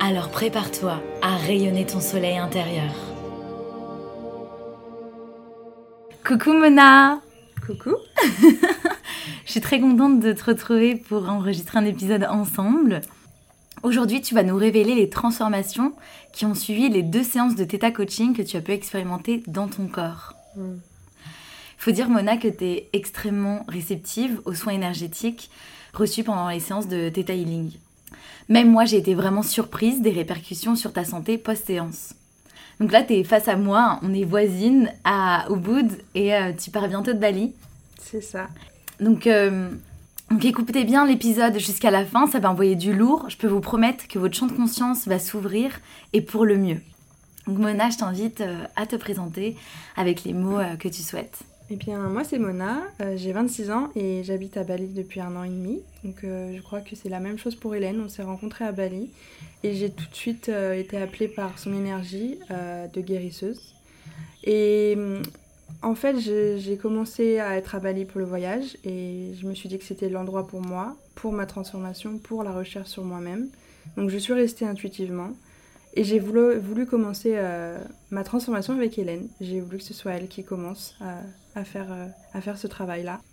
Alors prépare-toi à rayonner ton soleil intérieur. Coucou Mona Coucou Je suis très contente de te retrouver pour enregistrer un épisode ensemble. Aujourd'hui, tu vas nous révéler les transformations qui ont suivi les deux séances de Theta Coaching que tu as pu expérimenter dans ton corps. Il mm. faut dire, Mona, que tu es extrêmement réceptive aux soins énergétiques reçus pendant les séances de Theta Healing. Même moi, j'ai été vraiment surprise des répercussions sur ta santé post-séance. Donc là, tu es face à moi, on est voisines à Ubud et euh, tu pars bientôt de Bali. C'est ça. Donc, euh, donc écoutez bien l'épisode jusqu'à la fin, ça va envoyer du lourd. Je peux vous promettre que votre champ de conscience va s'ouvrir et pour le mieux. Donc Mona, je t'invite euh, à te présenter avec les mots que tu souhaites. Eh bien, moi, c'est Mona, euh, j'ai 26 ans et j'habite à Bali depuis un an et demi. Donc, euh, je crois que c'est la même chose pour Hélène. On s'est rencontrés à Bali et j'ai tout de suite euh, été appelée par son énergie de guérisseuse. Et en fait, j'ai commencé à être à Bali pour le voyage et je me suis dit que c'était l'endroit pour moi, pour ma transformation, pour la recherche sur moi-même. Donc, je suis restée intuitivement. Et j'ai voulu, voulu, commencer ma transformation avec Hélène. J'ai voulu que ce soit elle qui commence à faire, euh, à faire ce travail-là.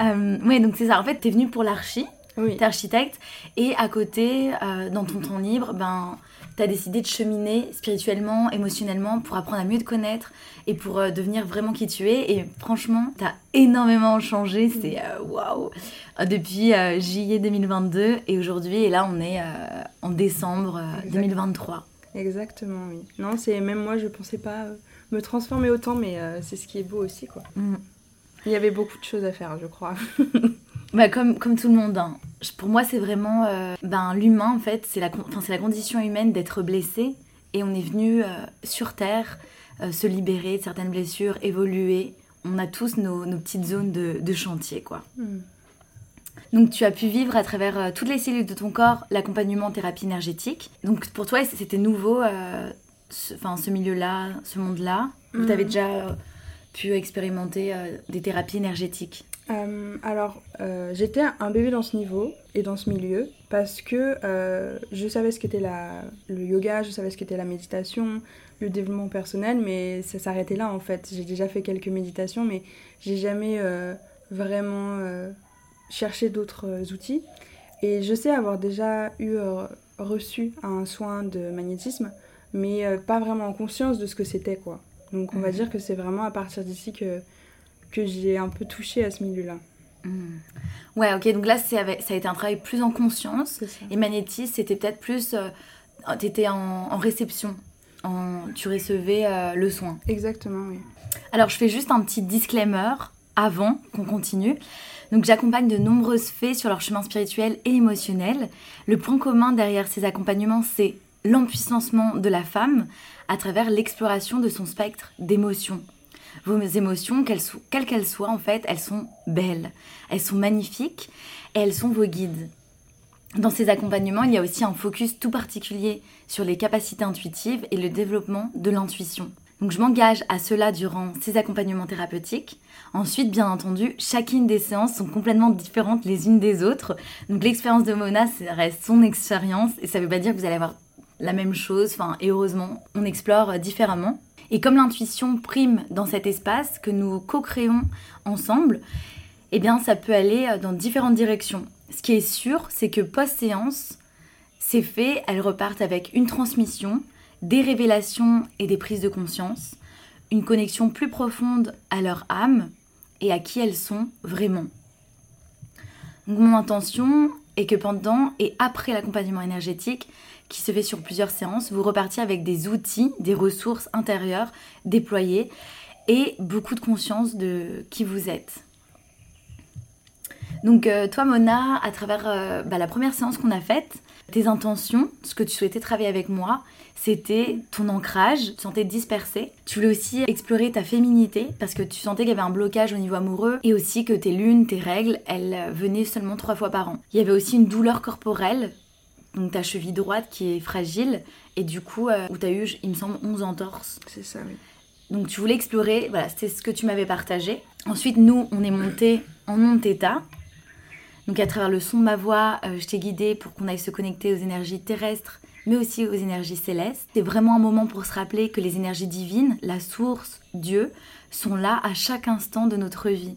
euh, oui, donc c'est ça. En fait, tu es venue pour l'archi, oui. tu es architecte, et à côté, euh, dans ton temps libre, ben, tu as décidé de cheminer spirituellement, émotionnellement, pour apprendre à mieux te connaître et pour euh, devenir vraiment qui tu es. Et franchement, tu as énormément changé. C'est waouh! Depuis juillet 2022 et aujourd'hui, et là, on est en décembre 2023. Exactement, oui. Non, c'est même moi, je pensais pas me transformer autant, mais euh, c'est ce qui est beau aussi, quoi. Mm. Il y avait beaucoup de choses à faire, je crois. bah, comme, comme tout le monde. Hein. Pour moi, c'est vraiment euh, ben, l'humain, en fait, c'est la, la condition humaine d'être blessé. Et on est venu euh, sur Terre se libérer de certaines blessures, évoluer. On a tous nos, nos petites zones de, de chantier, quoi. Mm. Donc tu as pu vivre à travers toutes les cellules de ton corps l'accompagnement thérapie énergétique. Donc pour toi c'était nouveau ce, enfin, ce milieu-là, ce monde-là Ou tu avais déjà euh, pu expérimenter euh, des thérapies énergétiques euh, alors, j'étais un bébé dans ce niveau et dans ce milieu parce que je savais ce qu'était le yoga, je savais ce qu'était la méditation, le développement personnel, mais ça s'arrêtait là en fait. J'ai déjà fait quelques méditations, mais j'ai jamais vraiment cherché d'autres outils. Et je sais avoir déjà eu reçu un soin de magnétisme mais euh, pas vraiment en conscience de ce que c'était, quoi. Donc on va mhm. dire que c'est vraiment à partir d'ici que, que j'ai un peu touché à ce milieu-là. Mhm. Ouais, ok, donc là ça a été un travail plus en conscience. Et magnétisme, c'était peut-être plus. Euh, tu étais en, en, réception, en, tu recevais euh, le soin. Exactement, oui. Alors je fais juste un petit disclaimer avant qu'on continue. Donc j'accompagne de nombreuses fées sur leur chemin spirituel et émotionnel. Le point commun derrière ces accompagnements, c'est l'empuissancement de la femme à travers l'exploration de son spectre d'émotions. Vos émotions, quelles qu'elles soient, en fait, elles sont belles, elles sont magnifiques et elles sont vos guides. Dans ces accompagnements, il y a aussi un focus tout particulier sur les capacités intuitives et le développement de l'intuition. Donc je m'engage à cela durant ces accompagnements thérapeutiques. Ensuite, bien entendu, chacune des séances sont complètement différentes les unes des autres. Donc l'expérience de Mona, ça reste son expérience et ça ne veut pas dire que vous allez avoir la même chose, enfin, et heureusement, on explore différemment. Et comme l'intuition prime dans cet espace que nous co-créons ensemble, eh bien, ça peut aller dans différentes directions. Ce qui est sûr, c'est que post-séance, ces fées, elles repartent avec une transmission, des révélations et des prises de conscience, une connexion plus profonde à leur âme et à qui elles sont vraiment. Donc, mon intention est que pendant et après l'accompagnement énergétique, qui se fait sur plusieurs séances, vous repartiez avec des outils, des ressources intérieures déployées et beaucoup de conscience de qui vous êtes. Donc euh, toi Mona, à travers euh, bah, la première séance qu'on a faite, tes intentions, ce que tu souhaitais travailler avec moi, c'était ton ancrage, tu sentais dispersé. Tu voulais aussi explorer ta féminité parce que tu sentais qu'il y avait un blocage au niveau amoureux et aussi que tes lunes, tes règles, elles euh, venaient seulement trois fois par an. Il y avait aussi une douleur corporelle, donc ta cheville droite qui est fragile et du coup où tu as eu, il me semble, 11 entorses. C'est ça, oui. Donc tu voulais explorer, voilà, c'était ce que tu m'avais partagé. Ensuite, nous, on est monté en mon état. Donc à travers le son de ma voix, euh, je t'ai guidé pour qu'on aille se connecter aux énergies terrestres, mais aussi aux énergies célestes. C'est vraiment un moment pour se rappeler que les énergies divines, la source, Dieu, sont là à chaque instant de notre vie,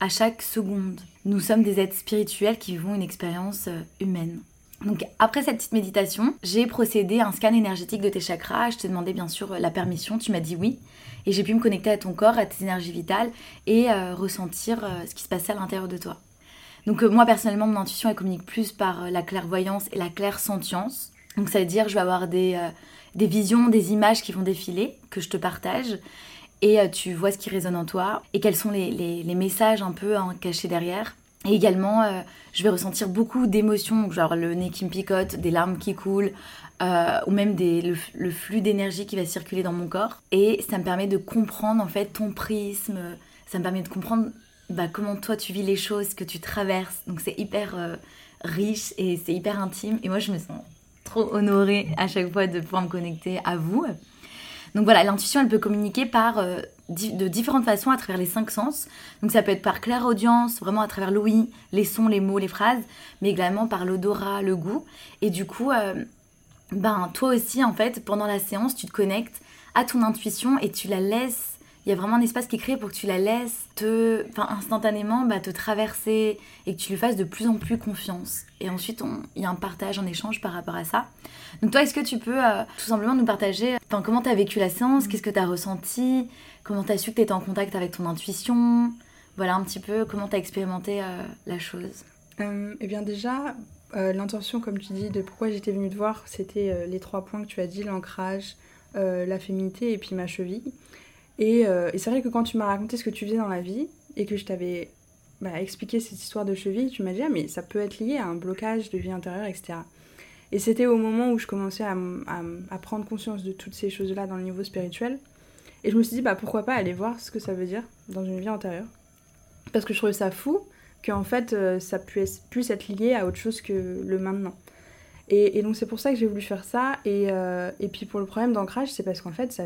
à chaque seconde. Nous sommes des êtres spirituels qui vivons une expérience euh, humaine. Donc après cette petite méditation, j'ai procédé à un scan énergétique de tes chakras. Je t'ai demandé bien sûr la permission, tu m'as dit oui. Et j'ai pu me connecter à ton corps, à tes énergies vitales et euh, ressentir ce qui se passait à l'intérieur de toi. Donc euh, moi personnellement, mon intuition, elle communique plus par euh, la clairvoyance et la clairsentience. Donc ça veut dire, je vais avoir des, euh, des visions, des images qui vont défiler, que je te partage. Et tu vois ce qui résonne en toi et quels sont les, les, messages un peu hein, cachés derrière. Et également, je vais ressentir beaucoup d'émotions, genre le nez qui me picote, des larmes qui coulent, ou même des, le, flux d'énergie qui va circuler dans mon corps. Et ça me permet de comprendre en fait ton prisme, ça me permet de comprendre bah, comment toi tu vis les choses, que tu traverses. Donc c'est hyper euh, riche et c'est hyper intime. Et moi je me sens trop honorée à chaque fois de pouvoir me connecter à vous. Donc voilà, l'intuition elle peut communiquer par euh, de différentes façons à travers les cinq sens. Donc ça peut être par claire audience, vraiment à travers l'ouïe, les sons, les mots, les phrases, mais également par l'odorat, le goût. Et du coup, euh, ben toi aussi en fait, pendant la séance, tu te connectes à ton intuition et tu la laisses il y a vraiment un espace qui est créé pour que tu la laisses te, enfin, instantanément bah, te traverser et que tu lui fasses de plus en plus confiance. Et ensuite, il y a un partage, un échange par rapport à ça. Donc toi, est-ce que tu peux euh, tout simplement nous partager enfin, comment tu as vécu la séance, qu'est-ce que tu as ressenti, comment tu as su que tu étais en contact avec ton intuition? Voilà un petit peu comment tu as expérimenté euh, la chose. Euh, eh bien déjà, l'intention, comme tu dis, de pourquoi j'étais venue te voir, c'était les trois points que tu as dit, l'ancrage, la féminité et puis ma cheville. Euh, et, c'est vrai que quand tu m'as raconté ce que tu faisais dans la vie et que je t'avais bah, expliqué cette histoire de cheville, tu m'as dit ah, mais ça peut être lié à un blocage de vie intérieure, etc. Et c'était au moment où je commençais à, prendre conscience de toutes ces choses-là dans le niveau spirituel. Et je me suis dit, bah pourquoi pas aller voir ce que ça veut dire dans une vie antérieure. Parce que je trouvais ça fou qu'en fait euh, ça puisse, puisse, être lié à autre chose que le maintenant. Et, donc c'est pour ça que j'ai voulu faire ça. Et, euh, et puis pour le problème d'ancrage, c'est parce qu'en fait ça,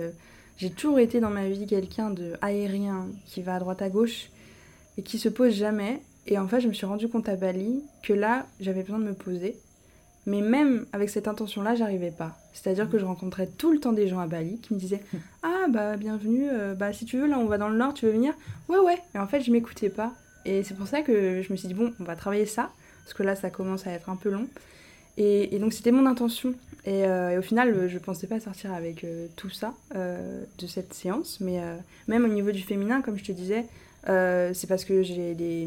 j'ai toujours été dans ma vie quelqu'un de aérien qui va à droite à gauche et qui se pose jamais. Et en fait, je me suis rendu compte à Bali que là, j'avais besoin de me poser. Mais même avec cette intention-là, j'arrivais pas. C'est-à-dire que je rencontrais tout le temps des gens à Bali qui me disaient Ah, bah, bienvenue, euh, bah, si tu veux, là, on va dans le nord, tu veux venir? Ouais, ouais. Et en fait, je m'écoutais pas. Et c'est pour ça que je me suis dit Bon, on va travailler ça, parce que là, ça commence à être un peu long. Et, donc, c'était mon intention. Euh, et, au final, je pensais pas sortir avec euh, tout ça de cette séance, mais même au niveau du féminin, comme je te disais, c'est parce que j'ai des,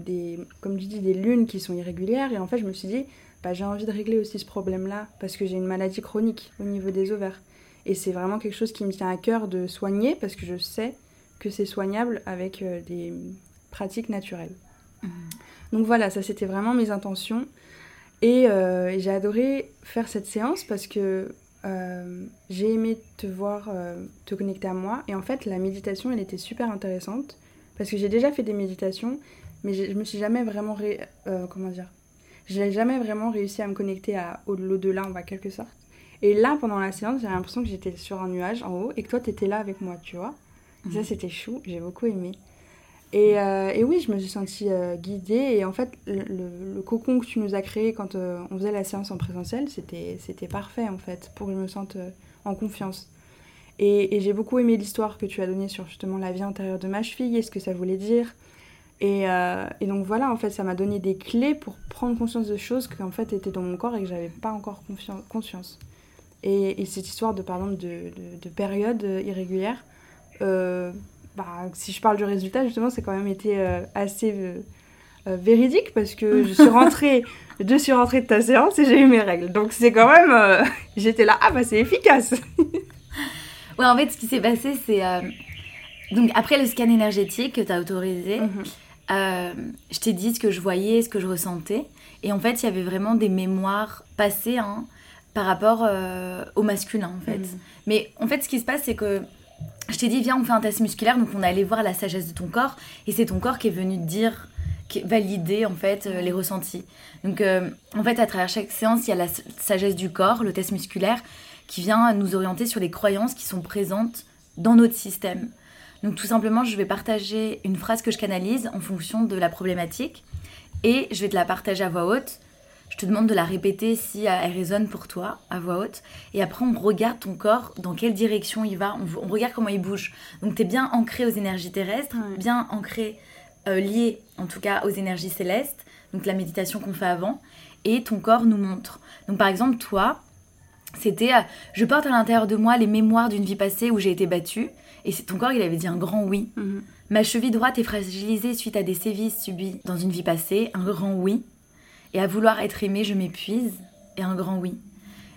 des, comme tu dis, des lunes qui sont irrégulières, et en fait, je me suis dit, bah, j'ai envie de régler aussi ce problème-là, parce que j'ai une maladie chronique au niveau des ovaires. Et c'est vraiment quelque chose qui me tient à cœur de soigner, parce que je sais que c'est soignable avec des pratiques naturelles. Mmh. Donc voilà, ça c'était vraiment mes intentions. Euh, et j'ai adoré faire cette séance parce que euh, j'ai aimé te voir euh, te connecter à moi. Et en fait, la méditation, elle était super intéressante parce que j'ai déjà fait des méditations, mais je me suis jamais vraiment. comment dire? J'ai jamais vraiment réussi à me connecter à au-delà, en va quelque sorte. Et là, pendant la séance, j'ai l'impression que j'étais sur un nuage en haut et que toi, tu étais là avec moi, tu vois? Ça, mhm. c'était chou, j'ai beaucoup aimé. Euh, et, oui, je me suis sentie euh, guidée. Et en fait, le, cocon que tu nous as créé quand euh, on faisait la séance en présentiel, c'était parfait en fait, pour que je me sente en confiance. Et, j'ai beaucoup aimé l'histoire que tu as donnée sur justement la vie intérieure de ma cheville et ce que ça voulait dire. Et, donc voilà, en fait, ça m'a donné des clés pour prendre conscience de choses qui en fait étaient dans mon corps et que j'avais pas encore conscience. Et, cette histoire de, par exemple, de, de, de périodes irrégulières, bah, si je parle du résultat, justement, c'est quand même été euh, assez euh, euh, véridique parce que je suis rentrée, je suis rentrée de ta séance et j'ai eu mes règles. Donc c'est quand même, j'étais là, ah bah c'est efficace. ouais, en fait, ce qui s'est passé, c'est donc après le scan énergétique que tu as autorisé. Mhm. Euh, je t'ai dit ce que je voyais, ce que je ressentais. Et en fait, il y avait vraiment des mémoires passées hein, par rapport euh, au masculin, en fait. Mhm. Mais en fait, ce qui se passe, c'est que je t'ai dit, viens, on fait un test musculaire. Donc, on est allé voir la sagesse de ton corps. Et c'est ton corps qui est venu te dire, valider, en fait, euh, les ressentis. Donc, euh, en fait, à travers chaque séance, il y a la sagesse du corps, le test musculaire, qui vient nous orienter sur les croyances qui sont présentes dans notre système. Donc tout simplement, je vais partager une phrase que je canalise en fonction de la problématique et je vais te la partager à voix haute. Je te demande de la répéter si elle résonne pour toi à voix haute. Et après, on regarde ton corps, dans quelle direction il va, on, on regarde comment il bouge. Donc tu es bien ancré aux énergies terrestres, bien ancré, euh, lié en tout cas aux énergies célestes, donc la méditation qu'on fait avant. Et ton corps nous montre. Donc par exemple, toi, c'était euh, je porte à l'intérieur de moi les mémoires d'une vie passée où j'ai été battue. Et ton corps, il avait dit un grand oui. Mhm. Ma cheville droite est fragilisée suite à des sévices subis dans une vie passée, un grand oui. Et à vouloir être aimée, je m'épuise, et un grand oui.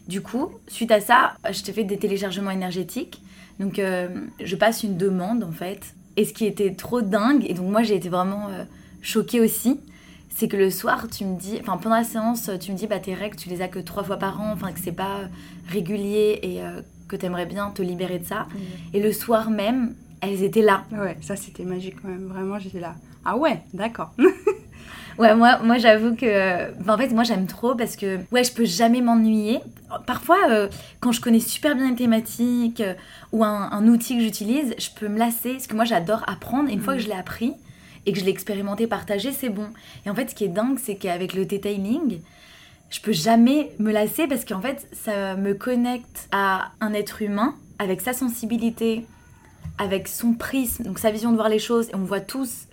Du coup, suite à ça, je t'ai fait des téléchargements énergétiques. Donc, euh, je passe une demande en fait. Et ce qui était trop dingue, et donc moi j'ai été vraiment euh, choquée aussi, c'est que le soir, tu me dis, enfin pendant la séance, tu me dis, bah tes règles, tu les as que trois fois par an, enfin que c'est pas régulier et euh, que t'aimerais bien te libérer de ça. Et le soir même, elles étaient là. Ouais, ça c'était magique quand même. Vraiment, j'étais là. Ah ouais, d'accord. Ouais, moi, moi j'avoue que. enfin, en fait, moi j'aime trop parce que, ouais, je peux jamais m'ennuyer. Parfois, euh, quand je connais super bien une thématique euh, ou un, un outil que j'utilise, je peux me lasser parce que moi j'adore apprendre. Et une fois que je l'ai appris et que je l'ai expérimenté, partagé, c'est bon. Et en fait, ce qui est dingue, c'est qu'avec le detailing, je peux jamais me lasser parce qu'en fait, ça me connecte à un être humain avec sa sensibilité, avec son prisme, donc sa vision de voir les choses. Et on voit tous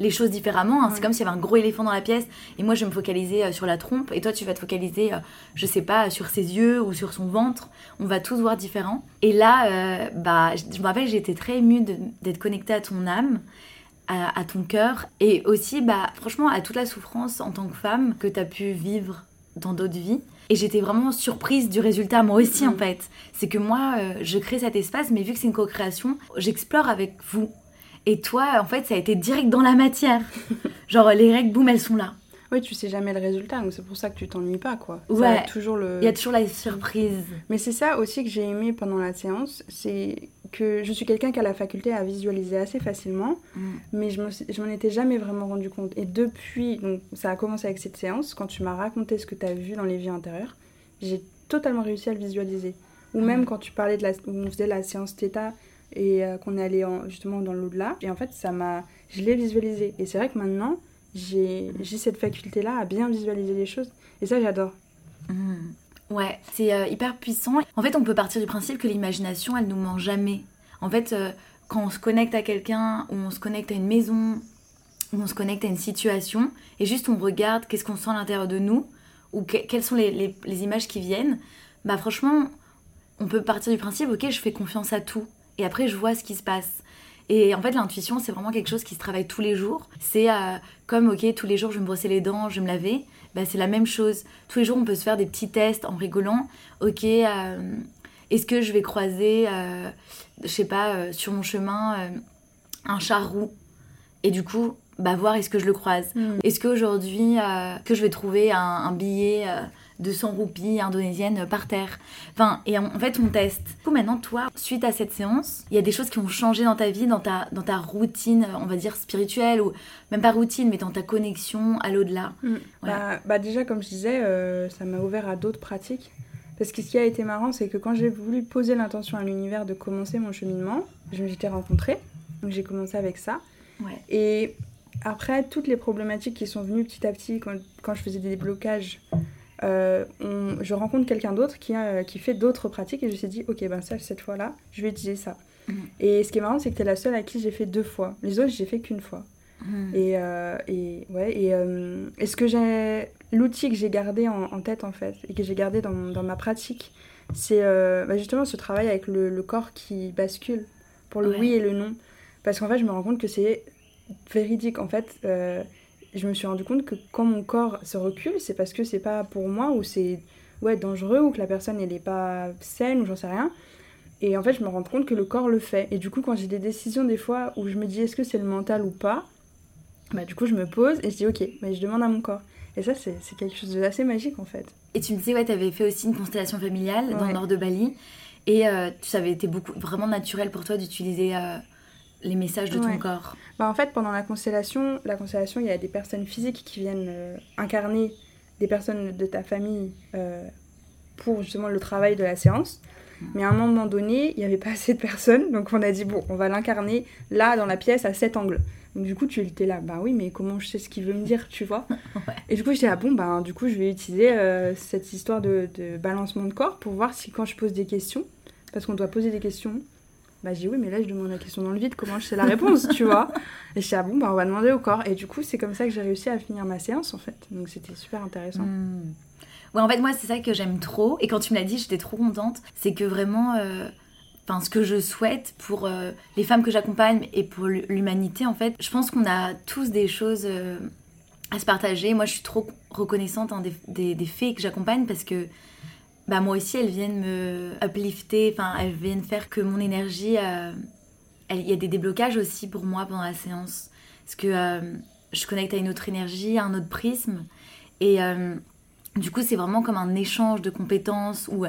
les choses différemment. hein. C'est comme s'il y avait un gros éléphant dans la pièce et moi je vais me focaliser euh, sur la trompe et toi tu vas te focaliser, euh, je sais pas, sur ses yeux ou sur son ventre. On va tous voir différent. Et là, euh, bah, je me rappelle, j'étais très émue d'être connectée à ton âme. À, à ton cœur et aussi bah franchement à toute la souffrance en tant que femme que tu as pu vivre dans d'autres vies et j'étais vraiment surprise du résultat moi aussi en Mhm. fait c'est que moi euh, je crée cet espace mais vu que c'est une co-création j'explore avec vous et toi, en fait, ça a été direct dans la matière. Genre, les règles, boum, elles sont là. Oui, tu sais jamais le résultat, donc c'est pour ça que tu t'ennuies pas, quoi. Ça Ouais. a toujours le. Il y a toujours la surprise. Mais c'est ça aussi que j'ai aimé pendant la séance, c'est que je suis quelqu'un qui a la faculté à visualiser assez facilement, Mm. mais je me m'en étais jamais vraiment rendu compte. Et depuis, donc ça a commencé avec cette séance, quand tu m'as raconté ce que tu as vu dans les vies antérieures, j'ai totalement réussi à le visualiser. Ou Mm. même quand tu parlais de la, où on faisait la séance Theta et euh, qu'on est allé en- justement dans l'au-delà, et en fait ça m'a, je l'ai visualisé. Et c'est vrai que maintenant j'ai j'ai cette faculté-là à bien visualiser les choses, et ça j'adore. Mm. Ouais, c'est euh, hyper puissant. En fait, on peut partir du principe que l'imagination, elle nous ment jamais. En fait, euh, quand on se connecte à quelqu'un, ou on se connecte à une maison, ou on se connecte à une situation, et juste on regarde qu'est-ce qu'on sent à l'intérieur de nous, ou que- quelles sont les, images qui viennent, bah franchement, on peut partir du principe, ok, je fais confiance à tout, et après je vois ce qui se passe. Et en fait, l'intuition, c'est vraiment quelque chose qui se travaille tous les jours. C'est euh, comme, ok, tous les jours, je vais me brosser les dents, je vais me laver. Bah, c'est la même chose. Tous les jours, on peut se faire des petits tests en rigolant. Ok, euh, est-ce que je vais croiser, euh, je sais pas, euh, sur mon chemin, euh, un chat roux Et du coup, bah, voir est-ce que je le croise. Est-ce qu'aujourd'hui, que je vais trouver un, un billet de 100 roupies indonésiennes par terre Enfin, et en, en fait, on teste. Du coup, maintenant, toi, suite à cette séance, il y a des choses qui ont changé dans ta vie, dans ta, dans ta routine, on va dire spirituelle, ou même pas routine, mais dans ta connexion à l'au-delà. Mm. Bah, bah déjà, comme je disais, euh, ça m'a ouvert à d'autres pratiques. Parce que ce qui a été marrant, c'est que quand j'ai voulu poser l'intention à l'univers de commencer mon cheminement, je m'étais rencontrée. Donc j'ai commencé avec ça. Ouais. Et après, toutes les problématiques qui sont venues petit à petit quand, quand je faisais des blocages, euh, on- je rencontre quelqu'un d'autre qui, qui fait d'autres pratiques et je me suis dit, ok, ben ça, cette fois-là, je vais utiliser ça. Mhm. Et ce qui est marrant, c'est que tu es la seule à qui j'ai fait deux fois. Les autres, j'ai fait qu'une fois. Mm. Et, euh, et ouais, et euh, est-ce que j'ai l'outil que j'ai gardé en, en tête en fait et que j'ai gardé dans, dans ma pratique, c'est bah, justement ce travail avec le, le corps qui bascule pour le Ouais. oui et le non. Parce qu'en fait, je me rends compte que c'est véridique. En fait, je me suis rendu compte que quand mon corps se recule, c'est parce que c'est pas pour moi ou c'est ouais dangereux ou que la personne elle est pas saine ou j'en sais rien. Et en fait, je me rends compte que le corps le fait. Et du coup, quand j'ai des décisions des fois où je me dis est-ce que c'est le mental ou pas, bah, du coup, je me pose et je dis ok, mais je demande à mon corps. Et ça, c'est quelque chose d'assez magique en fait. Et tu me disais, ouais, tu avais fait aussi une constellation familiale dans le nord de Bali. Et euh, ça avait été beaucoup, vraiment naturel pour toi d'utiliser euh, les messages de ton corps. Bah, en fait, pendant la constellation, la constellation, il y a des personnes physiques qui viennent euh, incarner des personnes de ta famille pour justement le travail de la séance. Mm. Mais à un moment donné, il n'y avait pas assez de personnes, donc on a dit bon, on va l'incarner là dans la pièce à cet angle. Donc du coup, tu étais là, bah oui, mais comment je sais ce qu'il veut me dire, tu vois? Et du coup, j'étais ah bon, bah du coup, je vais utiliser euh, cette histoire de, de, balancement de corps pour voir si quand je pose des questions, parce qu'on doit poser des questions, bah j'ai oui, mais là je demande la question dans le vide, comment je sais la réponse, tu vois Et je ah bon, bah on va demander au corps. Et du coup, c'est comme ça que j'ai réussi à finir ma séance en fait. Donc c'était super intéressant. Hmm. Ouais, en fait, moi, c'est ça que j'aime trop. Et quand tu me l'as dit, j'étais trop contente. C'est que vraiment. Euh, enfin, ce que je souhaite pour euh, les femmes que j'accompagne et pour l'humanité, en fait, je pense qu'on a tous des choses euh, à se partager. Moi, je suis trop reconnaissante hein, des, des, fées que j'accompagne parce que bah, moi aussi, elles viennent me uplifter, enfin, elles viennent faire que mon énergie. Euh, il y a des déblocages aussi pour moi pendant la séance. Parce que je connecte à une autre énergie, à un autre prisme. Et du coup, c'est vraiment comme un échange de compétences ou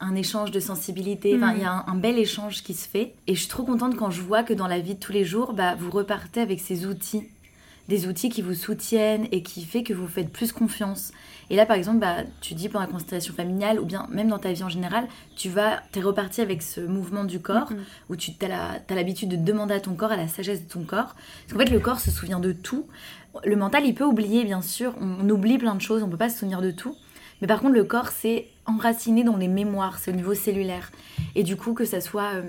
un échange de sensibilité. Enfin, il y a mm. un, bel échange qui se fait. Et je suis trop contente quand je vois que dans la vie de tous les jours, bah, vous repartez avec ces outils. Des outils qui vous soutiennent et qui fait que vous faites plus confiance. Et là, par exemple, bah, tu dis pendant la constellation familiale, ou bien même dans ta vie en général, tu vas, es reparti avec ce mouvement du corps, où tu as l'habitude de demander à ton corps, à la sagesse de ton corps. Parce qu'en fait, le corps se souvient de tout. Le mental, il peut oublier, bien sûr. On, on oublie plein de choses, on peut pas se souvenir de tout. Mais par contre, le corps, c'est enraciné dans les mémoires, c'est au niveau cellulaire. Et du coup, que ça soit euh,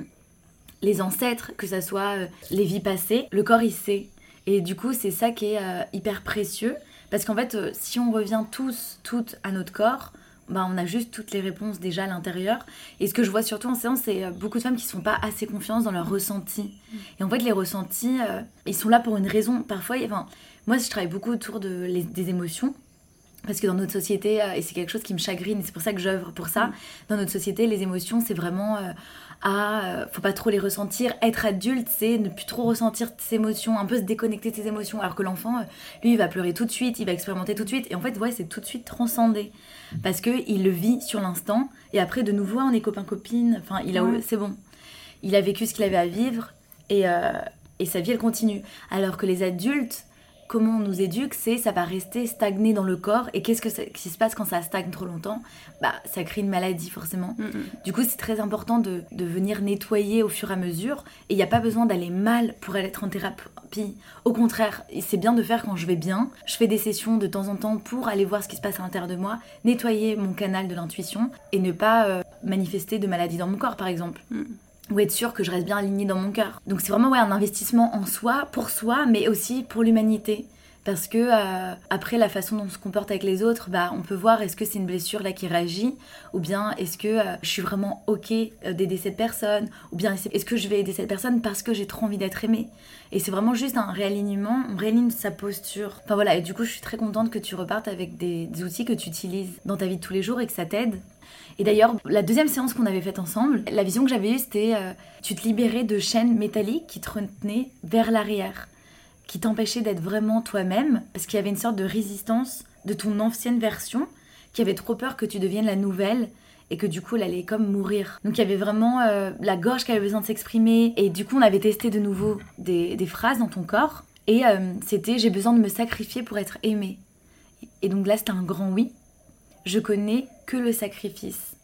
les ancêtres, que ça soit euh, les vies passées, le corps, il sait. Et du coup, c'est ça qui est euh, hyper précieux. Parce qu'en fait, si on revient tous, toutes à notre corps, bah, on a juste toutes les réponses déjà à l'intérieur. Et ce que je vois surtout en séance, c'est beaucoup de femmes qui ne sont pas assez confiantes dans leurs ressentis. Et en fait, les ressentis, ils sont là pour une raison. Parfois, enfin, moi, je travaille beaucoup autour de des émotions. Parce que dans notre société, euh, et c'est quelque chose qui me chagrine, et c'est pour ça que j'œuvre pour ça, mm. dans notre société, les émotions, c'est vraiment euh, ah, euh, faut pas trop les ressentir. Être adulte, c'est ne plus trop ressentir ses émotions, un peu se déconnecter de ses émotions. Alors que l'enfant, lui, il va pleurer tout de suite, il va expérimenter tout de suite. Et en fait, ouais, c'est tout de suite transcendé. Parce qu'il le vit sur l'instant, et après, de nouveau, on est copain-copine. Enfin, il a, c'est bon. Il a vécu ce qu'il avait à vivre, et, et sa vie, elle continue. Alors que les adultes, comment on nous éduque, c'est ça va rester stagné dans le corps. Et qu'est-ce que qui se passe quand ça stagne trop longtemps? Bah, ça crée une maladie forcément. Mm, mm. Du coup, c'est très important de, venir nettoyer au fur et à mesure. Et il n'y a pas besoin d'aller mal pour être en thérapie. Au contraire, c'est bien de faire quand je vais bien. Je fais des sessions de temps en temps pour aller voir ce qui se passe à l'intérieur de moi, nettoyer mon canal de l'intuition et ne pas euh, manifester de maladie dans mon corps, par exemple. Mm ou être sûr que je reste bien alignée dans mon cœur. Donc c'est vraiment un investissement en soi, pour soi, mais aussi pour l'humanité. Parce que euh, après la façon dont on se comporte avec les autres, bah, on peut voir est-ce que c'est une blessure là qui réagit, ou bien est-ce que euh, je suis vraiment ok euh, d'aider cette personne, ou bien est-ce que je vais aider cette personne parce que j'ai trop envie d'être aimée. Et c'est vraiment juste un réalignement, on réaligne sa posture. Enfin voilà, et du coup je suis très contente que tu repartes avec des outils que tu utilises dans ta vie de tous les jours et que ça t'aide. Et d'ailleurs, la deuxième séance qu'on avait faite ensemble, la vision que j'avais eue, c'était tu te libérais de chaînes métalliques qui te retenaient vers l'arrière, qui t'empêchaient d'être vraiment toi-même, parce qu'il y avait une sorte de résistance de ton ancienne version, qui avait trop peur que tu deviennes la nouvelle et que du coup elle allait comme mourir. Donc il y avait vraiment euh, la gorge qui avait besoin de s'exprimer et du coup on avait testé de nouveau des, phrases dans ton corps et euh, c'était j'ai besoin de me sacrifier pour être aimé. Et donc là c'était un grand oui je connais que le sacrifice.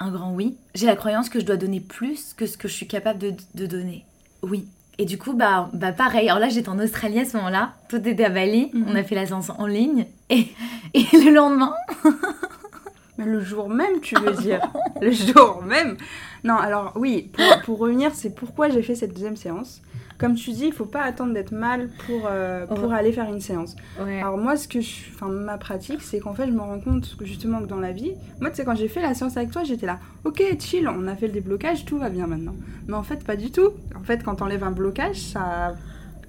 Un grand oui. J'ai la croyance que je dois donner plus que ce que je suis capable de, donner. Oui. Et du coup, bah, bah pareil. Alors là, j'étais en Australie à ce moment-là. Tout était à Bali. Mhm. On a fait la séance en ligne. Et, et le lendemain. Mais le jour même, tu veux dire Le jour même Non, alors oui, pour, pour revenir, c'est pourquoi j'ai fait cette deuxième séance comme tu dis, il faut pas attendre d'être mal pour, euh, pour aller faire une séance. Alors moi, ce que je, enfin, ma pratique, c'est qu'en fait, je me rends compte que justement que dans la vie, moi, tu sais, quand j'ai fait la séance avec toi, j'étais là, ok, chill, on a fait le déblocage, tout va bien maintenant. Mais en fait, pas du tout. En fait, quand on enlève un blocage, ça,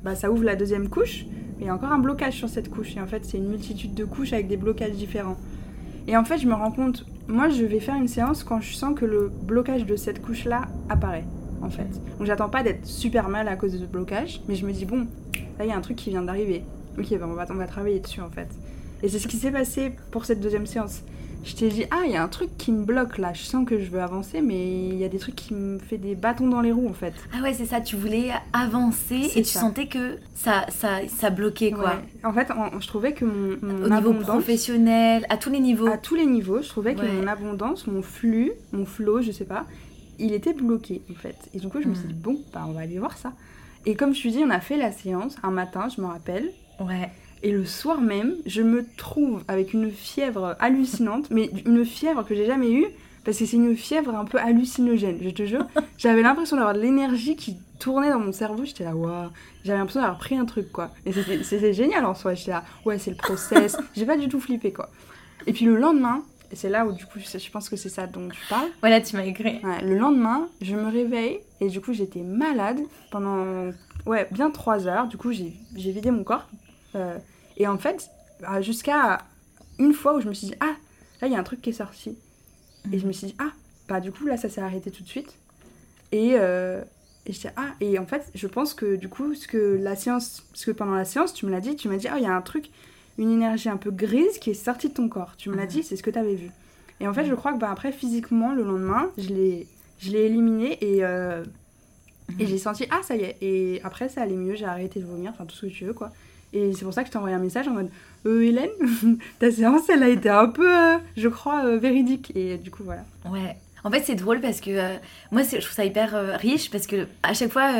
bah, ça ouvre la deuxième couche, mais il y a encore un blocage sur cette couche. Et en fait, c'est une multitude de couches avec des blocages différents. Et en fait, je me rends compte, moi, je vais faire une séance quand je sens que le blocage de cette couche-là apparaît en fait. Donc j'attends pas d'être super mal à cause de ce blocage, mais je me dis bon, là il y a un truc qui vient d'arriver. ok, bah, on, va, on va travailler dessus en fait. Et c'est ce qui s'est passé pour cette deuxième séance. Je t'ai dit, ah, il y a un truc qui me bloque là. Je sens que je veux avancer, mais il y a des trucs qui me fait des bâtons dans les roues en fait. Ah ouais, c'est ça. Tu voulais avancer et tu sentais que ça, ça, ça bloquait quoi. En fait, je trouvais que mon, mon Au niveau professionnel, à tous les niveaux. À tous les niveaux, je trouvais que mon abondance, mon flux, mon flow, je sais pas, il était bloqué en fait. Et du coup, je me suis dit, bon, bah, on va aller voir ça. Et comme je suis dit, on a fait la séance un matin, je me rappelle. Ouais. Et le soir même, je me trouve avec une fièvre hallucinante, mais une fièvre que j'ai jamais eue, parce que c'est une fièvre un peu hallucinogène, je te jure. J'avais l'impression d'avoir de l'énergie qui tournait dans mon cerveau, j'étais là, waouh, j'avais l'impression d'avoir pris un truc, quoi. Et c'était génial en soi, j'étais là, ouais, c'est le process, j'ai pas du tout flippé, quoi. Et puis le lendemain, et c'est là où du coup je pense que c'est ça dont tu parles. Voilà, tu m'as écrit. le lendemain, je me réveille et du coup j'étais malade pendant ouais bien trois heures. Du coup j'ai vidé mon corps euh, et en fait, bah, jusqu'à une fois où je me suis dit, ah, là, il y a un truc qui est sorti. Et je me suis dit, ah, bah du coup, là, ça s'est arrêté tout de suite. Et, euh, et je ah, et en fait, je pense que du coup, ce que la séance, parce que pendant la séance, tu me l'as dit, tu m'as dit, ah, il y a un truc, une énergie un peu grise qui est sortie de ton corps. Tu me l'as dit, c'est ce que tu avais vu. Et en fait, je crois que bah, après, physiquement, le lendemain, je l'ai éliminé et, euh, et j'ai senti, ah, ça y est. Et après, ça allait mieux, j'ai arrêté de vomir, enfin, tout ce que tu veux, quoi. Et c'est pour ça que je t'ai envoyé un message en mode euh, Hélène, ta séance, elle a été un peu, euh, je crois, euh, véridique. Et du coup, voilà. Ouais. En fait, c'est drôle parce que euh, moi, je trouve ça hyper riche parce que à chaque fois,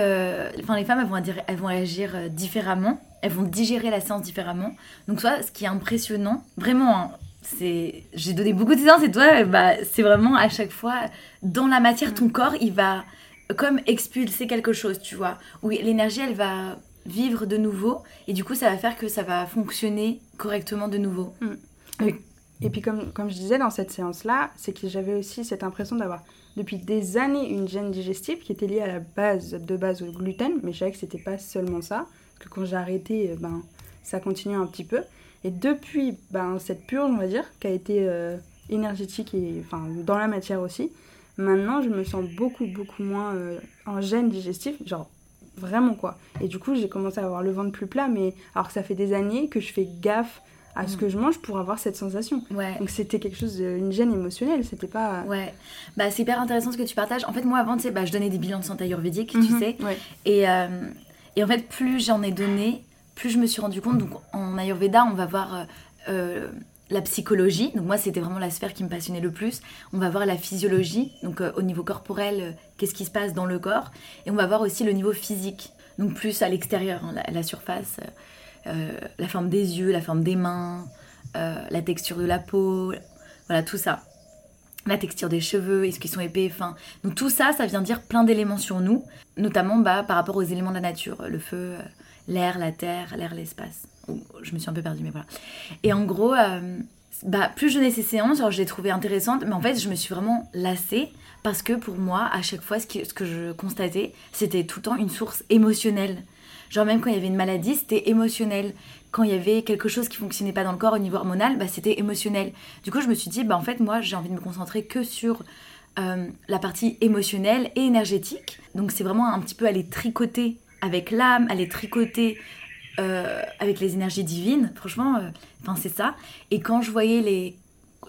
enfin, les femmes, elles vont, elles vont agir différemment. Elles vont digérer la séance différemment. Donc, soit, ce qui est impressionnant, vraiment, hein, c'est j'ai donné beaucoup de séances et toi, bah, c'est vraiment à chaque fois, dans la matière, ton mm. corps, il va comme expulser quelque chose, tu vois. Oui, l'énergie, elle va vivre de nouveau et du coup ça va faire que ça va fonctionner correctement de nouveau. Mm. Et, puis comme, comme je disais dans cette séance-là, c'est que j'avais aussi cette impression d'avoir depuis des années une gêne digestive qui était liée à la base de base au gluten, mais je savais que c'était pas seulement ça, parce que quand j'ai arrêté, euh, ben, ça continue un petit peu. Et depuis ben, cette purge, on va dire, qui a été euh, énergétique et enfin, dans la matière aussi, maintenant je me sens beaucoup beaucoup moins euh, en gêne digestive, genre Vraiment quoi. Et du coup, j'ai commencé à avoir le ventre plus plat, mais alors que ça fait des années que je fais gaffe à ce mm. que je mange pour avoir cette sensation. Ouais. Donc c'était quelque chose, une gêne émotionnelle, c'était pas... Ouais, bah c'est hyper intéressant ce que tu partages. En fait, moi avant, tu sais, bah, je donnais des bilans de santé ayurvédique, tu mhm. sais. Et, euh, et en fait, plus j'en ai donné, plus je me suis rendu compte, donc en ayurveda, on va voir... Euh, euh, la psychologie, donc moi c'était vraiment la sphère qui me passionnait le plus. On va voir la physiologie, donc euh, au niveau corporel, euh, qu'est-ce qui se passe dans le corps. Et on va voir aussi le niveau physique, donc plus à l'extérieur, hein, la, surface, euh, la forme des yeux, la forme des mains, la texture de la peau, voilà tout ça. La texture des cheveux, est-ce qu'ils sont épais, fins. Donc tout ça, ça vient dire plein d'éléments sur nous, notamment bah, par rapport aux éléments de la nature, le feu, l'air, la terre, l'air, l'espace je me suis un peu perdue, mais voilà. Et en gros, euh, bah, plus je donnais ces séances, je les trouvais intéressantes, mais en fait, je me suis vraiment lassée parce que pour moi, à chaque fois, ce, ce que je constatais, c'était tout le temps une source émotionnelle. Genre, même quand il y avait une maladie, c'était émotionnel. Quand il y avait quelque chose qui fonctionnait pas dans le corps au niveau hormonal, bah, c'était émotionnel. Du coup, je me suis dit, bah, en fait, moi, j'ai envie de me concentrer que sur euh, la partie émotionnelle et énergétique. Donc, c'est vraiment un petit peu aller tricoter avec l'âme, aller tricoter euh, avec les énergies divines. Franchement, euh, c'est ça. Et quand je voyais les,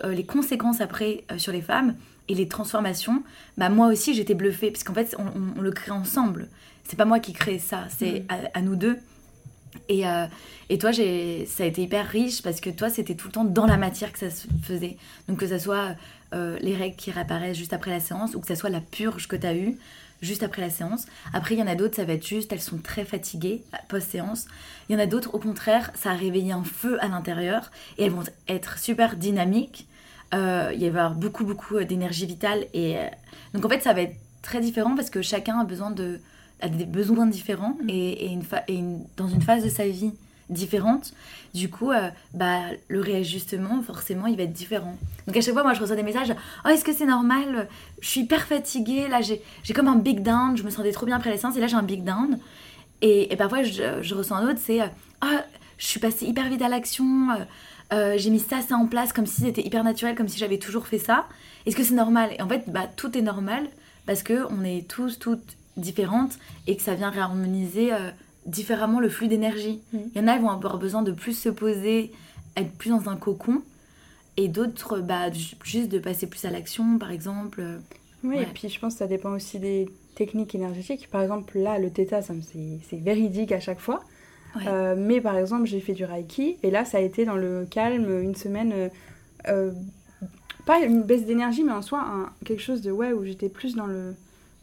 euh, les conséquences après sur les femmes et les transformations, bah moi aussi j'étais bluffée parce qu'en fait on, le crée ensemble. C'est pas moi qui crée ça, c'est mm. à, nous deux. Et, et toi, ça a été hyper riche parce que toi, c'était tout le temps dans la matière que ça se faisait. Donc que ça soit les règles qui réapparaissent juste après la séance ou que ça soit la purge que tu as eue juste après la séance. Après, il y en a d'autres, ça va être juste, elles sont très fatiguées post-séance. Il y en a d'autres, au contraire, ça a réveillé un feu à l'intérieur et elles vont être super dynamiques. Euh, il va y avoir beaucoup, beaucoup euh, d'énergie vitale. Et euh, donc, en fait, ça va être très différent parce que chacun a besoin de a des besoins différents mm. et, une et dans une phase de sa vie différentes. Du coup, euh, bah, le réajustement, forcément, il va être différent. Donc à chaque fois, moi, je reçois des messages Oh, est-ce que c'est normal? Je suis hyper fatiguée. Là, j'ai comme un big down. Je me sentais trop bien après la séance. Et là, j'ai un big down. Et, parfois, je, je, ressens un autre c'est oh, je suis passée hyper vite à l'action. Euh, j'ai mis ça, ça en place comme si c'était hyper naturel, comme si j'avais toujours fait ça. Est-ce que c'est normal? Et en fait, bah, tout est normal parce que on est tous, toutes différentes et que ça vient réharmoniser différemment le flux d'énergie. Mm. Il y en a qui vont avoir besoin de plus se poser, être plus dans un cocon, et d'autres, bah, ju- juste de passer plus à l'action, par exemple. Oui, Ouais. et puis je pense que ça dépend aussi des techniques énergétiques. Par exemple, là, le theta, c'est véridique à chaque fois. Ouais. Euh, mais par exemple, j'ai fait du reiki et là, ça a été dans le calme, une semaine. euh, euh, pas une baisse d'énergie, mais en soi, un- quelque chose de ouais, où j'étais plus dans le,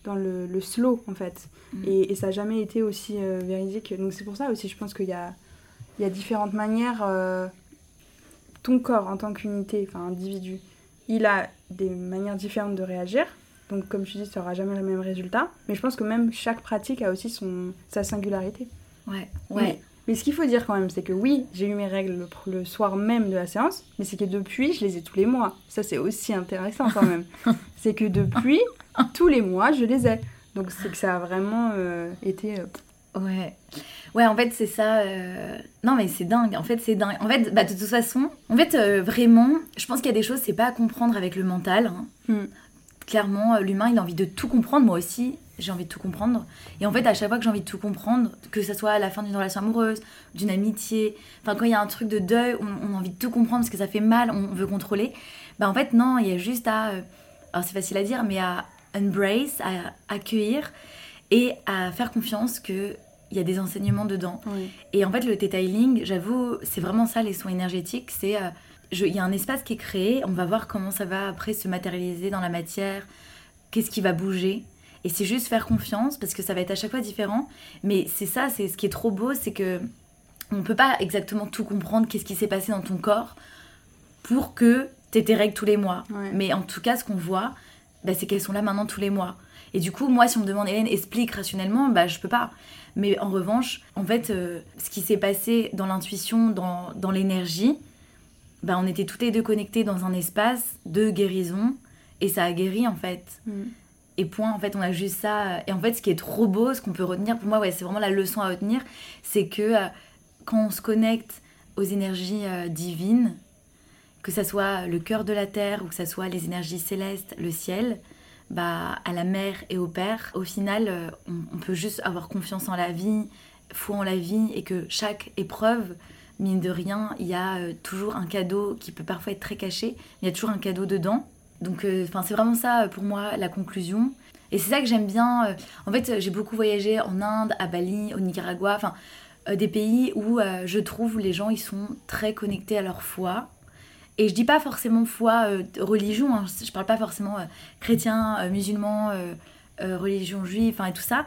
dans le, le slow en fait. Mhm. Et, et ça n'a jamais été aussi euh, véridique. Donc c'est pour ça aussi, je pense qu'il y a, il y a différentes manières. euh, ton corps en tant qu'unité, enfin individu, il a des manières différentes de réagir. Donc comme tu dis, ça n'aura jamais le même résultat. Mais je pense que même chaque pratique a aussi son, sa singularité. Ouais, ouais. Mais, ce qu'il faut dire quand même, c'est que oui, j'ai eu mes règles le, soir même de la séance, mais c'est que depuis, je les ai tous les mois. Ça, c'est aussi intéressant quand même. c'est que depuis, tous les mois, je les ai. Donc c'est que ça a vraiment euh, été... euh, Ouais. Ouais, en fait, c'est ça. euh, Non, mais c'est dingue. En fait, c'est dingue. En fait, bah, de toute façon, en fait, vraiment, je pense qu'il y a des choses, c'est pas à comprendre avec le mental. hein. Hmm. Clairement, euh, l'humain, il a envie de tout comprendre. Moi aussi, j'ai envie de tout comprendre. Et en fait, à chaque fois que j'ai envie de tout comprendre, que ce soit à la fin d'une relation amoureuse, d'une amitié, enfin, quand il y a un truc de deuil, on, on a envie de tout comprendre parce que ça fait mal, on, veut contrôler. Bah, en fait, non, il y a juste à. euh, Alors, c'est facile à dire, mais à embrace, à accueillir et à faire confiance que il y a des enseignements dedans. Et en fait, le Theta Healing, j'avoue, c'est vraiment ça, les soins énergétiques. C'est, euh, il y a un espace qui est créé. On va voir comment ça va après se matérialiser dans la matière. Qu'est-ce qui va bouger. Et c'est juste faire confiance parce que ça va être à chaque fois différent. Mais c'est ça, c'est ce qui est trop beau, c'est que on peut pas exactement tout comprendre. Qu'est-ce qui s'est passé dans ton corps pour que tu tes règles tous les mois. Ouais. Mais en tout cas, ce qu'on voit, bah, c'est qu'elles sont là maintenant tous les mois. Et du coup, moi, si on me demande, Hélène, explique rationnellement, bah, je peux pas. Mais en revanche, en fait, euh, ce qui s'est passé dans l'intuition, dans, dans l'énergie, bah, on était toutes les deux connectées dans un espace de guérison. Et ça a guéri, en fait. Mm. Et point, en fait, on a juste ça. Et en fait, ce qui est trop beau, ce qu'on peut retenir, pour moi, ouais, c'est vraiment la leçon à retenir, c'est que euh, quand on se connecte aux énergies euh, divines, que ça soit le cœur de la terre ou que ça soit les énergies célestes, le ciel, bah, à la mère et au père, au final, euh, on, on peut juste avoir confiance en la vie, foi en la vie, et que chaque épreuve, mine de rien, il y a euh, toujours un cadeau qui peut parfois être très caché, mais il y a toujours un cadeau dedans. Donc, euh, c'est vraiment ça euh, pour moi la conclusion. Et c'est ça que j'aime bien. en fait, j'ai beaucoup voyagé en Inde, à Bali, au Nicaragua, enfin, des pays où je trouve les gens ils sont très connectés à leur foi. Et je dis pas forcément foi, religion, hein, je parle pas forcément chrétien, musulman, religion juive, enfin et tout ça.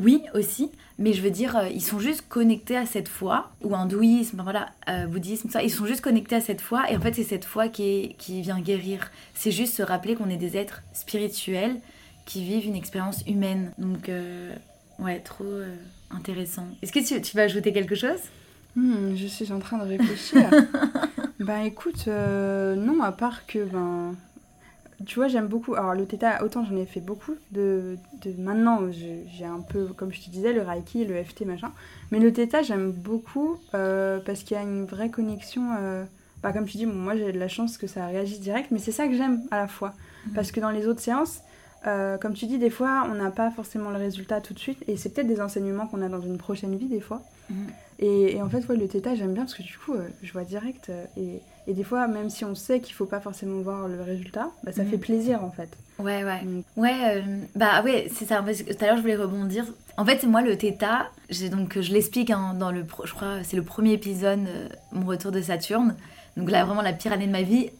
Oui aussi, mais je veux dire, euh, ils sont juste connectés à cette foi, ou hindouisme, voilà, euh, bouddhisme, ça, ils sont juste connectés à cette foi, et en fait c'est cette foi qui, est- qui vient guérir. C'est juste se rappeler qu'on est des êtres spirituels qui vivent une expérience humaine. Donc, euh, ouais, trop euh, intéressant. Est-ce que tu, tu vas ajouter quelque chose? Hmm, je suis en train de réfléchir. ben écoute, non, à part que, ben, tu vois, j'aime beaucoup. Alors le theta, autant j'en ai fait beaucoup de, de maintenant, j'ai un peu, comme je te disais, le reiki, le FT, machin. Mais le theta, j'aime beaucoup euh, parce qu'il y a une vraie connexion. euh, bah, comme tu dis, bon, moi j'ai de la chance que ça réagisse direct, mais c'est ça que j'aime à la fois. Mhm. Parce que dans les autres séances, euh, comme tu dis, des fois, on n'a pas forcément le résultat tout de suite. Et c'est peut-être des enseignements qu'on a dans une prochaine vie, des fois. Mhm. Et, et en fait, ouais, le theta, j'aime bien parce que du coup, euh, je vois direct. et, et des fois, même si on sait qu'il faut pas forcément voir le résultat, bah, ça Mhm. fait plaisir en fait. Ouais, ouais. Ouais, euh, bah ouais, c'est ça. Parce que tout à l'heure, je voulais rebondir. En fait, moi, le Theta, donc, je l'explique hein, dans le, je crois, c'est le premier épisode, euh, mon retour de Saturne. Donc là, vraiment la pire année de ma vie,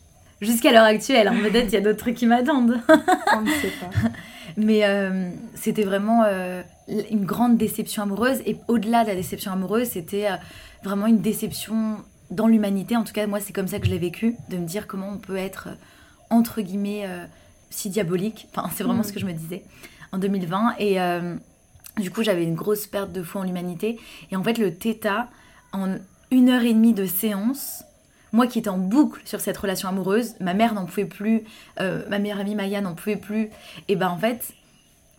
jusqu'à l'heure actuelle. hein. Peut-être il y a d'autres trucs qui m'attendent. On ne sait pas. Mais euh, c'était vraiment euh, une grande déception amoureuse. Et au-delà de la déception amoureuse, c'était euh, vraiment une déception dans l'humanité. En tout cas, moi, c'est comme ça que je l'ai vécu. De me dire comment on peut être, euh, entre guillemets, euh, si diabolique. Enfin, c'est vraiment Mhm. ce que je me disais en 2020. Et euh, du coup, j'avais une grosse perte de foi en l'humanité. Et en fait, le Theta, en une heure et demie de séance, moi qui étais en boucle sur cette relation amoureuse, ma mère n'en pouvait plus, euh, ma meilleure amie Maya n'en pouvait plus. Et ben en fait,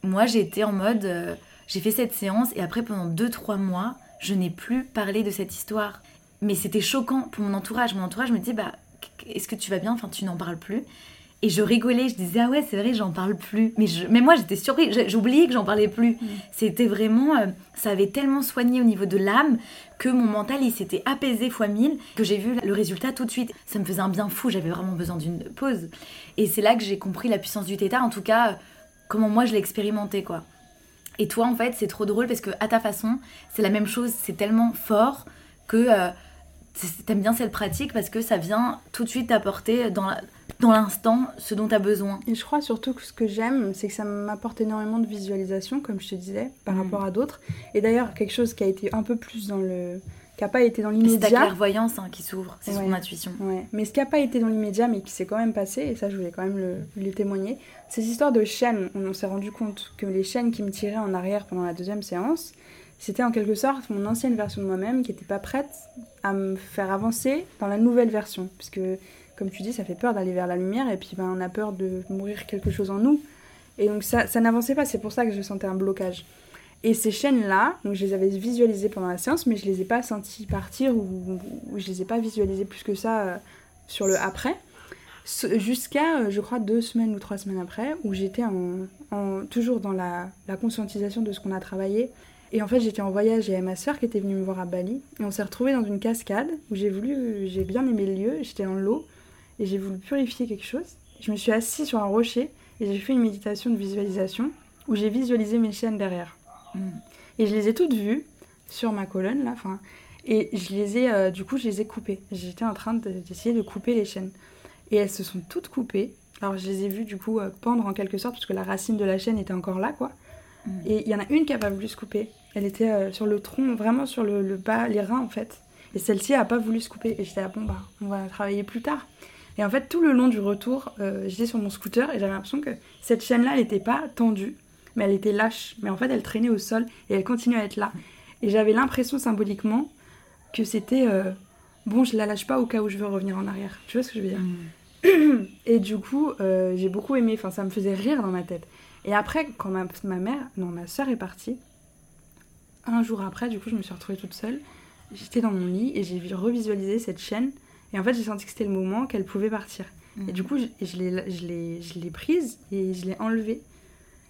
moi j'étais en mode, j'ai fait cette séance et après pendant 2-3 mois, je n'ai plus parlé de cette histoire. Mais c'était choquant pour mon entourage. Mon entourage me disait, bah, est-ce que tu vas bien? Enfin, tu n'en parles plus. Et je rigolais, je disais, ah ouais, c'est vrai, j'en parle plus. Mais, je, mais moi, j'étais surprise, j'oubliais que j'en parlais plus. Mm. C'était vraiment, euh, ça avait tellement soigné au niveau de l'âme que mon mental, il s'était apaisé fois mille, que j'ai vu le résultat tout de suite. Ça me faisait un bien fou, j'avais vraiment besoin d'une pause. Et c'est là que j'ai compris la puissance du theta, en tout cas, comment moi je l'ai expérimenté, quoi. Et toi, en fait, c'est trop drôle parce que à ta façon, c'est la même chose, c'est tellement fort que euh, t'aimes bien cette pratique parce que ça vient tout de suite t'apporter dans la dans l'instant ce dont tu as besoin. Et je crois surtout que ce que j'aime, c'est que ça m'apporte énormément de visualisation, comme je te disais, par mm. rapport à d'autres. Et d'ailleurs, quelque chose qui a été un peu plus dans le. qui n'a pas été dans l'immédiat. C'est ta clairvoyance hein, qui s'ouvre, c'est son intuition. Ouais. Mais ce qui n'a pas été dans l'immédiat, mais qui s'est quand même passé, et ça je voulais quand même le, le témoigner, ces histoires de chaînes. On, s'est rendu compte que les chaînes qui me tiraient en arrière pendant la deuxième séance, c'était en quelque sorte mon ancienne version de moi-même qui n'était pas prête à me faire avancer dans la nouvelle version. Puisque comme tu dis, ça fait peur d'aller vers la lumière et puis ben, on a peur de mourir quelque chose en nous. Et donc ça, ça n'avançait pas, c'est pour ça que je sentais un blocage. Et ces chaînes-là, donc je les avais visualisées pendant la séance, mais je les ai pas senties partir ou, je les ai pas visualisées plus que ça euh, sur le après. Jusqu'à, euh, je crois, deux semaines ou trois semaines après, où j'étais toujours dans la conscientisation de ce qu'on a travaillé. Et en fait, j'étais en voyage et ma soeur qui était venue me voir à Bali. Et on s'est retrouvés dans une cascade où j'ai voulu, j'ai bien aimé le lieu. J'étais dans l'eau et j'ai voulu purifier quelque chose. Je me suis assise sur un rocher et j'ai fait une méditation de visualisation où j'ai visualisé mes chaînes derrière. Et je les ai toutes vues sur ma colonne là, enfin, et je les ai, euh, du coup, je les ai coupées. J'étais en train d'essayer de, couper les chaînes. Et elles se sont toutes coupées. Alors je les ai vues du coup euh, pendre en quelque sorte parce que la racine de la chaîne était encore là, quoi. Et il y en a une qui a pas voulu se couper. Elle était euh, sur le tronc, vraiment sur le, le, bas, les reins en fait. Et celle-ci a pas voulu se couper. Et j'étais là, bon bah, on va travailler plus tard. Et en fait, tout le long du retour, euh, j'étais sur mon scooter et j'avais l'impression que cette chaîne-là, elle n'était pas tendue, mais elle était lâche. Mais en fait, elle traînait au sol et elle continuait à être là. Et j'avais l'impression symboliquement que c'était euh, bon, je la lâche pas au cas où je veux revenir en arrière. Tu vois ce que je veux dire? Mm. Et du coup, euh, j'ai beaucoup aimé. Enfin, ça me faisait rire dans ma tête. Et après, quand ma, ma mère, non, ma soeur est partie, un jour après, du coup, je me suis retrouvée toute seule. J'étais dans mon lit et j'ai revisualisé cette chaîne et en fait, j'ai senti que c'était le moment qu'elle pouvait partir. Et du coup, je, je l'ai prise et je l'ai enlevée.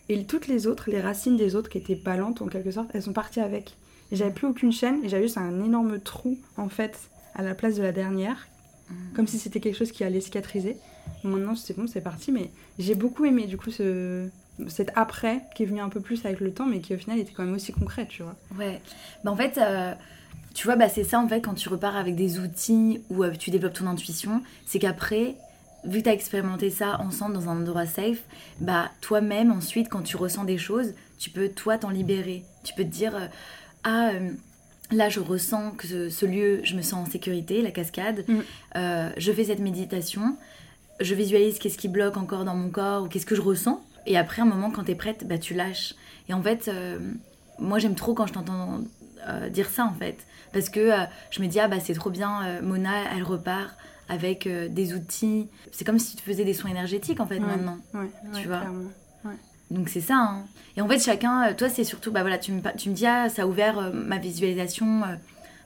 Et toutes les autres, les racines des autres qui étaient ballantes en quelque sorte, elles sont parties avec. Et j'avais plus aucune chaîne et j'avais juste un énorme trou en fait à la place de la dernière. Mhm. Comme si c'était quelque chose qui allait cicatriser. Maintenant, c'est bon, c'est parti. Mais j'ai beaucoup aimé du coup ce, cet après qui est venu un peu plus avec le temps, mais qui au final était quand même aussi concret, tu vois. Ouais. Bah, en fait. Euh, tu vois, bah, c'est ça en fait quand tu repars avec des outils ou euh, tu développes ton intuition, c'est qu'après, vu que tu as expérimenté ça ensemble dans un endroit safe, bah toi-même ensuite quand tu ressens des choses, tu peux toi t'en libérer. Tu peux te dire euh, ah là je ressens que ce, lieu, je me sens en sécurité, la cascade, mm. je fais cette méditation, je visualise qu'est-ce qui bloque encore dans mon corps ou qu'est-ce que je ressens. Et après un moment quand tu es prête, bah tu lâches. Et en fait, moi j'aime trop quand je t'entends dire ça en fait parce que euh, je me dis, ah bah c'est trop bien, euh, Mona, elle repart avec euh, des outils. C'est comme si tu faisais des soins énergétiques en fait maintenant. tu vois Donc c'est ça. Hein. Et en fait, chacun, toi, c'est surtout, bah voilà, tu me, tu me dis, ah, ça a ouvert ma visualisation,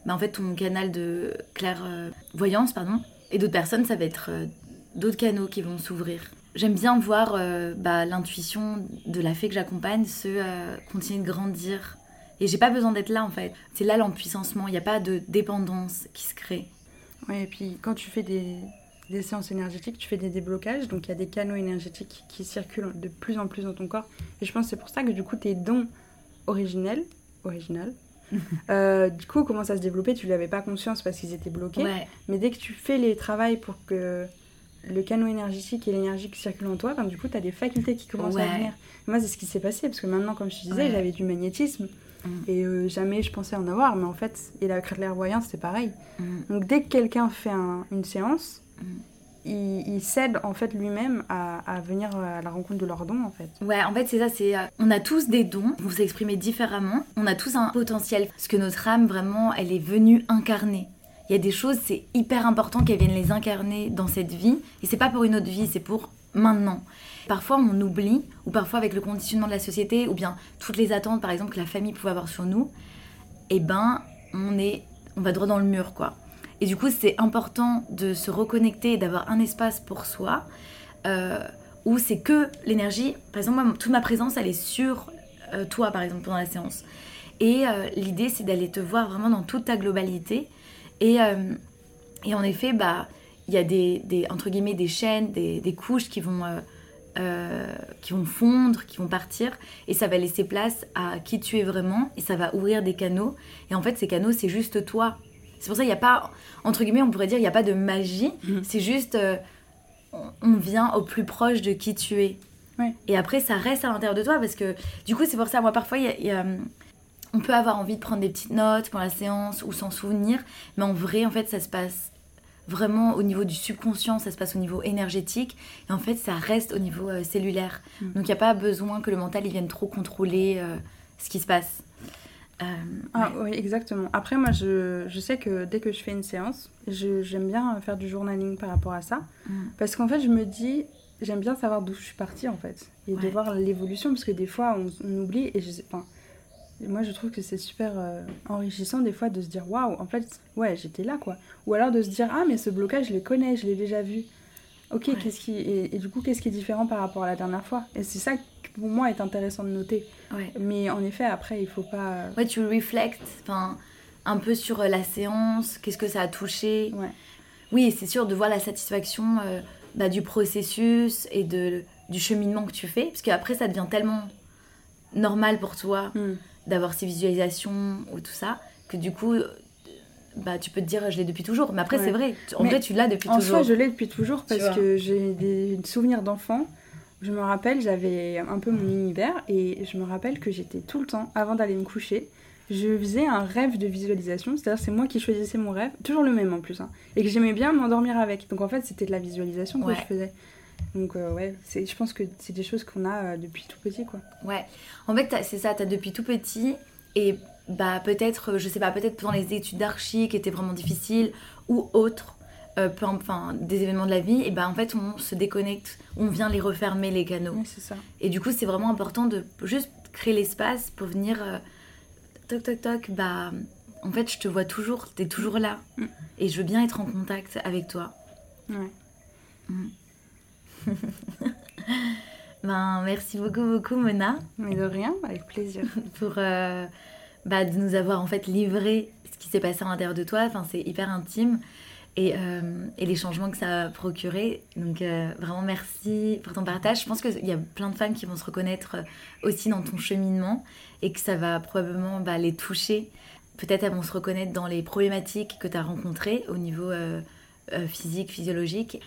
bah en fait, ton canal de clairvoyance, pardon. Et d'autres personnes, ça va être d'autres canaux qui vont s'ouvrir. J'aime bien voir bah, l'intuition de la fée que j'accompagne se continuer de grandir et j'ai pas besoin d'être là en fait. C'est là l'empuissancement, il n'y a pas de dépendance qui se crée. Oui, et puis quand tu fais des, des séances énergétiques, tu fais des déblocages, donc il y a des canaux énergétiques qui circulent de plus en plus dans ton corps. Et je pense que c'est pour ça que du coup tes dons originels, original, euh, du coup commencent à se développer. Tu n'avais pas conscience parce qu'ils étaient bloqués. Mais dès que tu fais les travaux pour que le canal énergétique et l'énergie qui circule en toi, ben, du coup, tu as des facultés qui commencent à venir. Moi, c'est ce qui s'est passé, parce que maintenant, comme je te disais, j'avais du magnétisme. Mm. Et euh, jamais je pensais en avoir, mais en fait, et la clairvoyance, c'est pareil. Mm. Donc dès que quelqu'un fait une séance, mm. il, cède en fait lui-même à, venir à la rencontre de leurs dons en fait. Ouais, en fait c'est ça, c'est euh, on a tous des dons, vous s'exprimez différemment, on a tous un potentiel, parce que notre âme vraiment, elle est venue incarner. Il y a des choses, c'est hyper important qu'elle vienne les incarner dans cette vie, et c'est pas pour une autre vie, c'est pour maintenant. Parfois, on oublie, ou parfois avec le conditionnement de la société, ou bien toutes les attentes, par exemple, que la famille pouvait avoir sur nous, eh ben, on est, on va droit dans le mur, quoi. Et du coup, c'est important de se reconnecter et d'avoir un espace pour soi, où c'est que l'énergie. Par exemple, moi, toute ma présence, elle est sur toi, par exemple, pendant la séance. Et l'idée, c'est d'aller te voir vraiment dans toute ta globalité. Et, et en effet, bah, il y a des, des, entre guillemets, des chaînes, des, des couches qui vont euh, qui vont fondre, qui vont partir, et ça va laisser place à qui tu es vraiment, et ça va ouvrir des canaux. Et en fait, ces canaux, c'est juste toi. C'est pour ça qu'il n'y a pas, entre guillemets, on pourrait dire, il n'y a pas de magie, mhm. c'est juste, euh, on vient au plus proche de qui tu es. Et après, ça reste à l'intérieur de toi, parce que du coup, c'est pour ça, moi, parfois, il y a, on peut avoir envie de prendre des petites notes pour la séance ou s'en souvenir, mais en vrai, en fait, ça se passe vraiment au niveau du subconscient, ça se passe au niveau énergétique, et en fait ça reste au niveau euh, cellulaire. Mm. Donc il n'y a pas besoin que le mental il vienne trop contrôler euh, ce qui se passe. Euh, ah oui, exactement. Après moi je, je, sais que dès que je fais une séance, j'aime bien faire du journaling par rapport à ça, mm. parce qu'en fait je me dis, j'aime bien savoir d'où je suis partie en fait, et de voir l'évolution, parce que des fois on, on oublie, et je sais, enfin, moi, je trouve que c'est super euh, enrichissant des fois de se dire waouh, en fait, ouais, j'étais là quoi. Ou alors de se dire ah, mais ce blocage, je le connais, je l'ai déjà vu. Ok, qu'est-ce qui. Et, du coup, qu'est-ce qui est différent par rapport à la dernière fois? Et c'est ça qui, pour moi, est intéressant de noter. Mais en effet, après, il faut pas. Euh, ouais, tu reflectes, enfin, un peu sur euh, la séance, qu'est-ce que ça a touché. Ouais. Oui, c'est sûr de voir la satisfaction bah, du processus et de, du cheminement que tu fais, parce qu'après, ça devient tellement normal pour toi. Hmm d'avoir ces visualisations ou tout ça, que du coup, bah, tu peux te dire je l'ai depuis toujours. Mais après, c'est vrai. En vrai, tu l'as depuis toujours. En soi, je l'ai depuis toujours parce que j'ai des souvenirs d'enfant. Je me rappelle, j'avais un peu mon univers et je me rappelle que j'étais tout le temps, avant d'aller me coucher, je faisais un rêve de visualisation. C'est-à-dire, c'est moi qui choisissais mon rêve, toujours le même en plus. Hein, et que j'aimais bien m'endormir avec. Donc en fait, c'était de la visualisation que je faisais. Donc euh, ouais, je pense que c'est des choses qu'on a euh, depuis tout petit quoi. Ouais, en fait c'est ça, t'as depuis tout petit et bah peut-être, je sais pas, peut-être pendant les études d'archi qui étaient vraiment difficiles ou autres, euh, enfin des événements de la vie, et bah en fait on se déconnecte, on vient les refermer les canaux. c'est ça. Et du coup c'est vraiment important de juste créer l'espace pour venir toc toc toc, bah en fait je te vois toujours, t'es toujours là mm. et je veux bien être en contact avec toi. Ouais. Mm. ben, merci beaucoup, beaucoup, Mona. Mais de rien, avec plaisir. Pour euh, bah, de nous avoir en fait livré ce qui s'est passé à l'intérieur de toi. Enfin, c'est hyper intime. Et, euh, et, les changements que ça a procuré. Donc euh, vraiment merci pour ton partage. Je pense qu'il y a plein de femmes qui vont se reconnaître aussi dans ton cheminement et que ça va probablement bah, les toucher. Peut-être elles vont se reconnaître dans les problématiques que tu as rencontrées au niveau physique, physiologique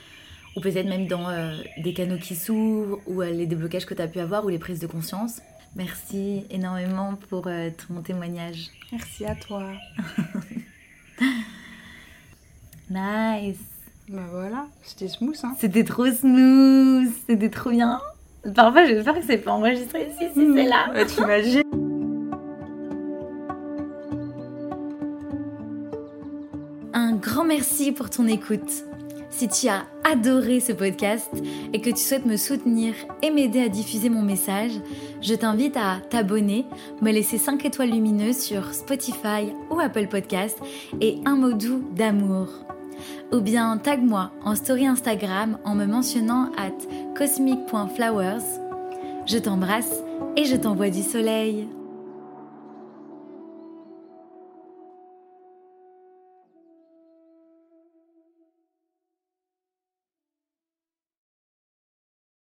ou peut-être même dans euh, des canaux qui s'ouvrent, ou euh, les déblocages que tu as pu avoir, ou les prises de conscience. Merci énormément pour euh, ton témoignage. Merci à toi. nice. Bah voilà, c'était smooth. Hein. C'était trop smooth, c'était trop bien. Parfois, j'espère que c'est pas enregistré ici, si c'est là. Ouais, tu imagines Un grand merci pour ton écoute. Si tu as adoré ce podcast et que tu souhaites me soutenir et m'aider à diffuser mon message, je t'invite à t'abonner, me laisser 5 étoiles lumineuses sur Spotify ou Apple Podcast et un mot doux d'amour. Ou bien tag-moi en story Instagram en me mentionnant at cosmic.flowers. Je t'embrasse et je t'envoie du soleil.